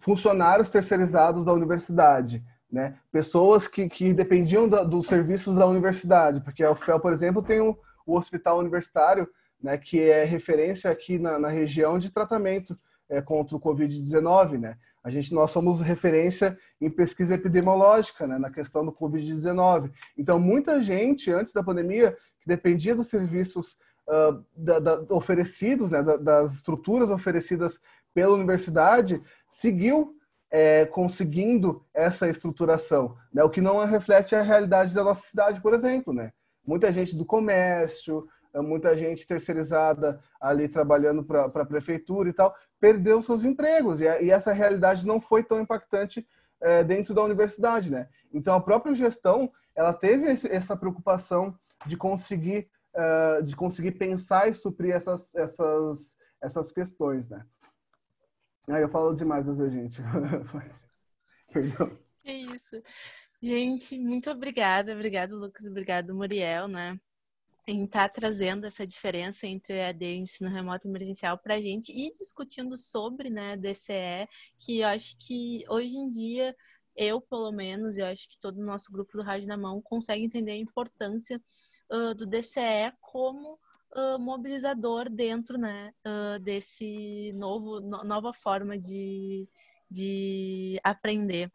funcionários terceirizados da universidade, né? Pessoas que, que dependiam da, dos serviços da universidade, porque a UFPEL, por exemplo, tem o, hospital universitário, né, que é referência aqui na, na região de tratamento é, contra o Covid-19, né? A gente, nós somos referência em pesquisa epidemiológica, né, na questão do Covid-19. Então, muita gente, antes da pandemia, que dependia dos serviços uh, da, da, oferecidos, né, da, das estruturas oferecidas pela universidade, seguiu é, conseguindo essa estruturação, né? o que não reflete a realidade da nossa cidade, por exemplo. Né? Muita gente do comércio, muita gente terceirizada ali trabalhando para a prefeitura e tal, perdeu seus empregos. E, e essa realidade não foi tão impactante é, dentro da universidade. Né? Então, a própria gestão ela teve esse, essa preocupação de conseguir, uh, de conseguir pensar e suprir essas, essas, essas questões. Né? Aí eu falo demais às gente. (laughs) Perdão. É isso. Gente, muito obrigada. Obrigado, Lucas. Obrigado, Muriel, né? Em estar tá trazendo essa diferença entre EAD e ensino remoto emergencial para a gente e discutindo sobre né, DCE, que eu acho que hoje em dia, eu pelo menos, eu acho que todo o nosso grupo do Rádio na Mão consegue entender a importância uh, do DCE como uh, mobilizador dentro né, uh, desse novo no, nova forma de, de aprender.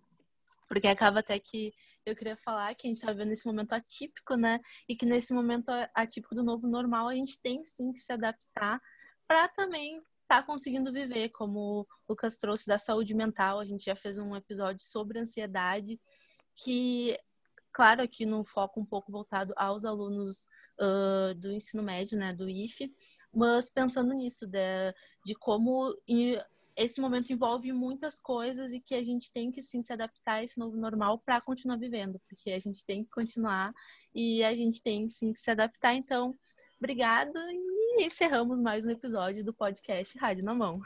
Porque acaba até que eu queria falar que a gente está vivendo esse momento atípico, né? E que nesse momento atípico do novo normal a gente tem sim que se adaptar para também estar tá conseguindo viver, como o Lucas trouxe da saúde mental. A gente já fez um episódio sobre ansiedade, que, claro, aqui no foco um pouco voltado aos alunos uh, do ensino médio, né, do IFE, mas pensando nisso, de, de como esse momento envolve muitas coisas e que a gente tem que sim se adaptar a esse novo normal para continuar vivendo, porque a gente tem que continuar e a gente tem sim que se adaptar. Então, obrigada e encerramos mais um episódio do podcast Rádio na Mão.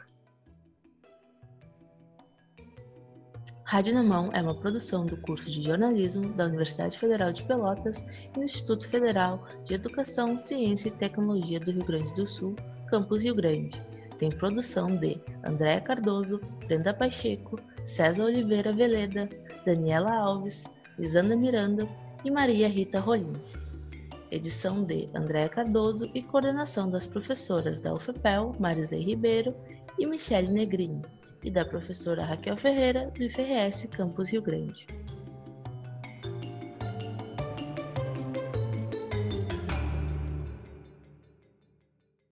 Rádio na Mão é uma produção do curso de jornalismo da Universidade Federal de Pelotas e do Instituto Federal de Educação, Ciência e Tecnologia do Rio Grande do Sul, campus Rio Grande. Tem produção de Andréa Cardoso, Brenda Pacheco, César Oliveira Veleda, Daniela Alves, Lisandra Miranda e Maria Rita Rolim. Edição de Andréa Cardoso e coordenação das professoras da UFPEL, Marisley Ribeiro e Michele Negrini e da professora Raquel Ferreira, do IFRS Campus Rio Grande.